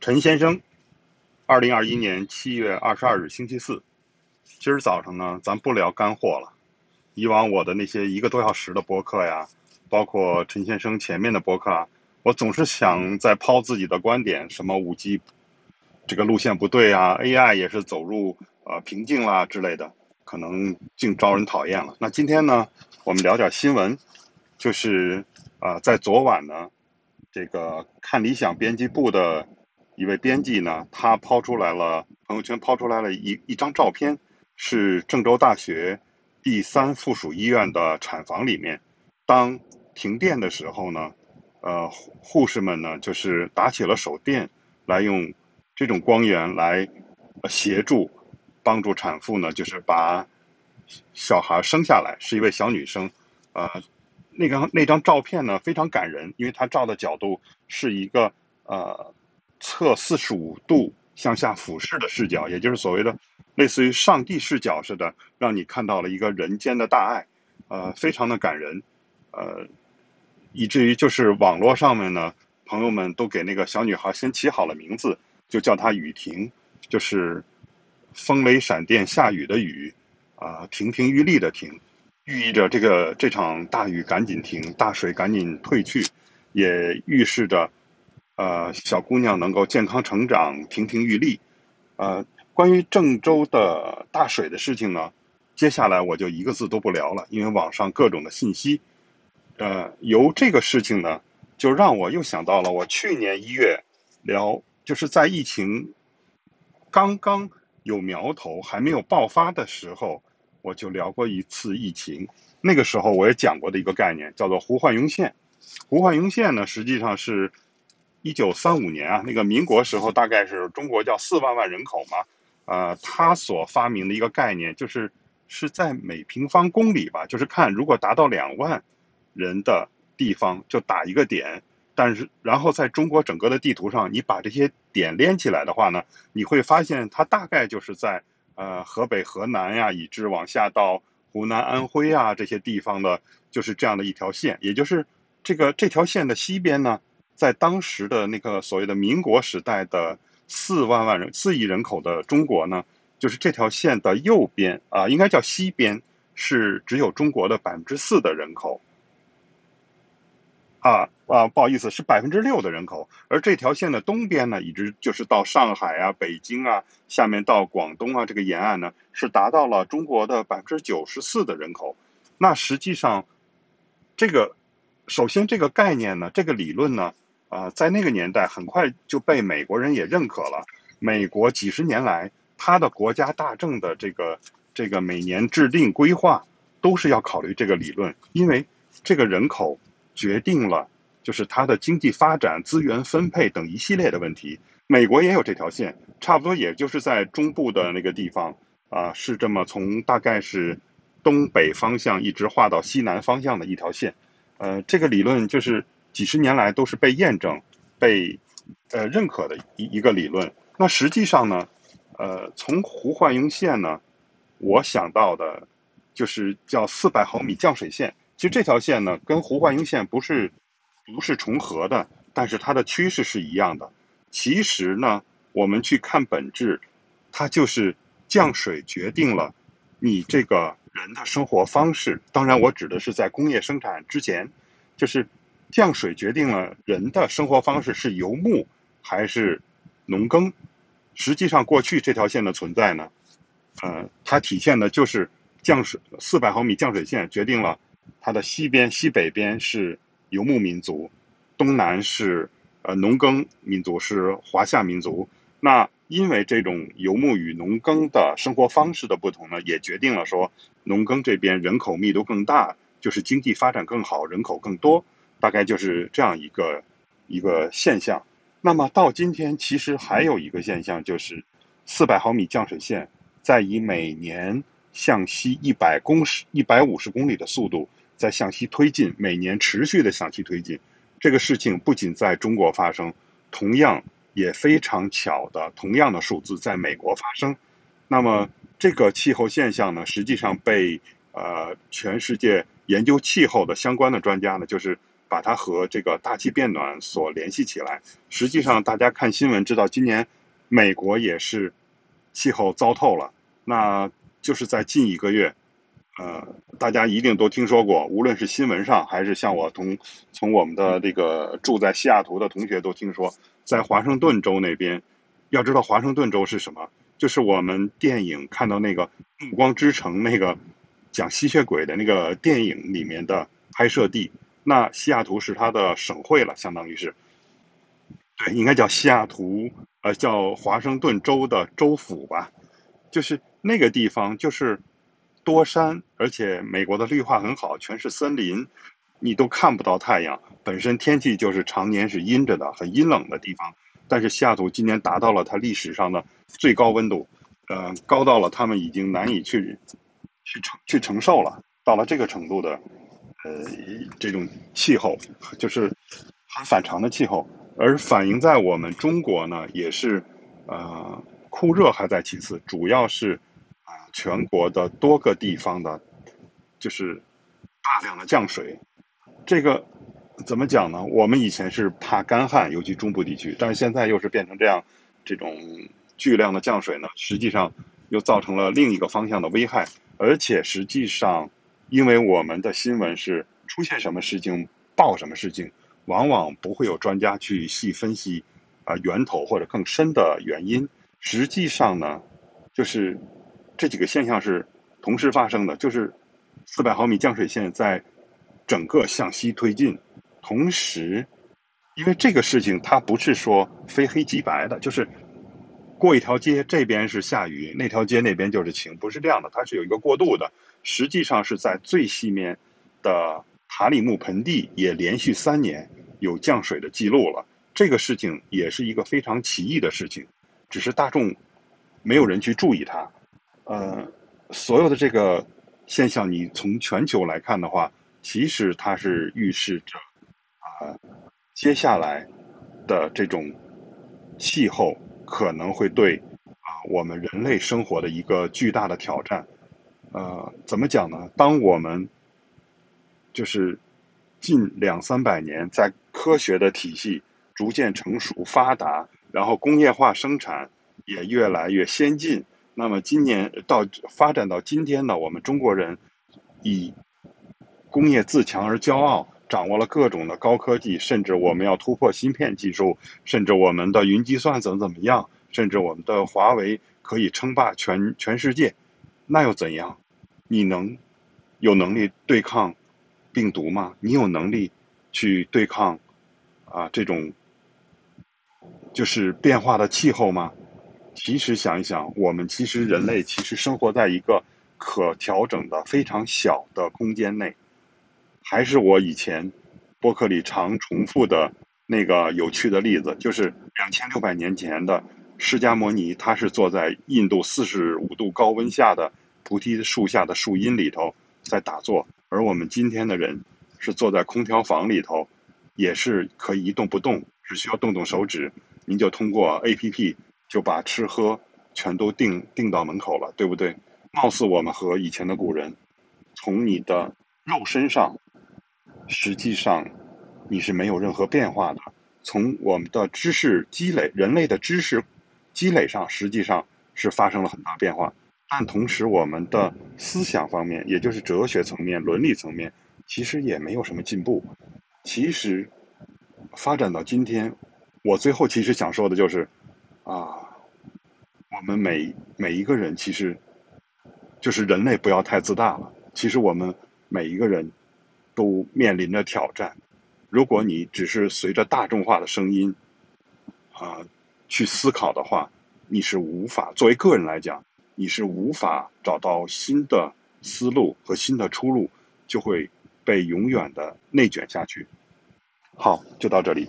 陈先生，二零二一年七月二十二日星期四，今儿早上呢，咱不聊干货了。以往我的那些一个多小时的播客呀，包括陈先生前面的播客啊，我总是想在抛自己的观点，什么五 G 这个路线不对啊，AI 也是走入呃瓶颈啦之类的，可能竟招人讨厌了。那今天呢，我们聊点新闻，就是啊，在昨晚呢，这个看理想编辑部的。一位编辑呢，他抛出来了朋友圈，抛出来了一一张照片，是郑州大学第三附属医院的产房里面。当停电的时候呢，呃，护士们呢就是打起了手电，来用这种光源来协助帮助产妇呢，就是把小孩生下来，是一位小女生。呃，那张那张照片呢非常感人，因为它照的角度是一个呃。侧四十五度向下俯视的视角，也就是所谓的类似于上帝视角似的，让你看到了一个人间的大爱，呃，非常的感人，呃，以至于就是网络上面呢，朋友们都给那个小女孩先起好了名字，就叫她雨婷，就是风雷闪电下雨的雨，啊，亭亭玉立的亭，寓意着这个这场大雨赶紧停，大水赶紧退去，也预示着。呃，小姑娘能够健康成长，亭亭玉立。呃，关于郑州的大水的事情呢，接下来我就一个字都不聊了，因为网上各种的信息。呃，由这个事情呢，就让我又想到了我去年一月聊，就是在疫情刚刚有苗头还没有爆发的时候，我就聊过一次疫情。那个时候我也讲过的一个概念叫做胡焕庸线。胡焕庸线呢，实际上是。一九三五年啊，那个民国时候，大概是中国叫四万万人口嘛，呃，他所发明的一个概念就是是在每平方公里吧，就是看如果达到两万人的地方就打一个点，但是然后在中国整个的地图上，你把这些点连起来的话呢，你会发现它大概就是在呃河北、河南呀，以至往下到湖南、安徽啊这些地方的，就是这样的一条线，也就是这个这条线的西边呢。在当时的那个所谓的民国时代的四万万人、四亿人口的中国呢，就是这条线的右边啊，应该叫西边，是只有中国的百分之四的人口。啊啊，不好意思，是百分之六的人口。而这条线的东边呢，一直就是到上海啊、北京啊，下面到广东啊这个沿岸呢，是达到了中国的百分之九十四的人口。那实际上，这个首先这个概念呢，这个理论呢。啊，在那个年代，很快就被美国人也认可了。美国几十年来，它的国家大政的这个这个每年制定规划，都是要考虑这个理论，因为这个人口决定了就是它的经济发展、资源分配等一系列的问题。美国也有这条线，差不多也就是在中部的那个地方啊，是这么从大概是东北方向一直画到西南方向的一条线。呃，这个理论就是。几十年来都是被验证、被呃认可的一一个理论。那实际上呢，呃，从胡焕庸线呢，我想到的，就是叫四百毫米降水线。其实这条线呢，跟胡焕庸线不是不是重合的，但是它的趋势是一样的。其实呢，我们去看本质，它就是降水决定了你这个人的生活方式。当然，我指的是在工业生产之前，就是。降水决定了人的生活方式是游牧还是农耕。实际上，过去这条线的存在呢，呃，它体现的就是降水四百毫米降水线决定了它的西边、西北边是游牧民族，东南是呃农耕民族，是华夏民族。那因为这种游牧与农耕的生活方式的不同呢，也决定了说农耕这边人口密度更大，就是经济发展更好，人口更多。大概就是这样一个一个现象。那么到今天，其实还有一个现象，就是四百毫米降水线在以每年向西一百公尺、一百五十公里的速度在向西推进，每年持续的向西推进。这个事情不仅在中国发生，同样也非常巧的，同样的数字在美国发生。那么这个气候现象呢，实际上被呃全世界研究气候的相关的专家呢，就是。把它和这个大气变暖所联系起来。实际上，大家看新闻知道，今年美国也是气候糟透了。那就是在近一个月，呃，大家一定都听说过，无论是新闻上，还是像我同从我们的这个住在西雅图的同学都听说，在华盛顿州那边，要知道华盛顿州是什么？就是我们电影看到那个《暮光之城》那个讲吸血鬼的那个电影里面的拍摄地。那西雅图是它的省会了，相当于是，对，应该叫西雅图，呃，叫华盛顿州的州府吧。就是那个地方，就是多山，而且美国的绿化很好，全是森林，你都看不到太阳。本身天气就是常年是阴着的，很阴冷的地方。但是西雅图今年达到了它历史上的最高温度，呃，高到了他们已经难以去去承去承受了。到了这个程度的，呃，这种气候就是很反常的气候。而反映在我们中国呢，也是呃酷热还在其次，主要是啊全国的多个地方的，就是大量的降水，这个。怎么讲呢？我们以前是怕干旱，尤其中部地区，但是现在又是变成这样，这种巨量的降水呢，实际上又造成了另一个方向的危害。而且实际上，因为我们的新闻是出现什么事情报什么事情，往往不会有专家去细分析啊源头或者更深的原因。实际上呢，就是这几个现象是同时发生的，就是四百毫米降水线在整个向西推进。同时，因为这个事情它不是说非黑即白的，就是过一条街这边是下雨，那条街那边就是晴，不是这样的，它是有一个过渡的。实际上是在最西面的塔里木盆地也连续三年有降水的记录了。这个事情也是一个非常奇异的事情，只是大众没有人去注意它。呃，所有的这个现象，你从全球来看的话，其实它是预示着。啊，接下来的这种气候可能会对啊我们人类生活的一个巨大的挑战。呃，怎么讲呢？当我们就是近两三百年，在科学的体系逐渐成熟发达，然后工业化生产也越来越先进，那么今年到发展到今天呢，我们中国人以工业自强而骄傲。掌握了各种的高科技，甚至我们要突破芯片技术，甚至我们的云计算怎么怎么样，甚至我们的华为可以称霸全全世界，那又怎样？你能有能力对抗病毒吗？你有能力去对抗啊这种就是变化的气候吗？其实想一想，我们其实人类其实生活在一个可调整的非常小的空间内。还是我以前播客里常重复的那个有趣的例子，就是两千六百年前的释迦摩尼，他是坐在印度四十五度高温下的菩提树下的树荫里头在打坐，而我们今天的人是坐在空调房里头，也是可以一动不动，只需要动动手指，您就通过 A P P 就把吃喝全都订订到门口了，对不对？貌似我们和以前的古人，从你的肉身上。实际上，你是没有任何变化的。从我们的知识积累，人类的知识积累上，实际上是发生了很大变化。但同时，我们的思想方面，也就是哲学层面、伦理层面，其实也没有什么进步。其实，发展到今天，我最后其实想说的就是，啊，我们每每一个人，其实就是人类不要太自大了。其实我们每一个人。都面临着挑战。如果你只是随着大众化的声音啊去思考的话，你是无法作为个人来讲，你是无法找到新的思路和新的出路，就会被永远的内卷下去。好，就到这里。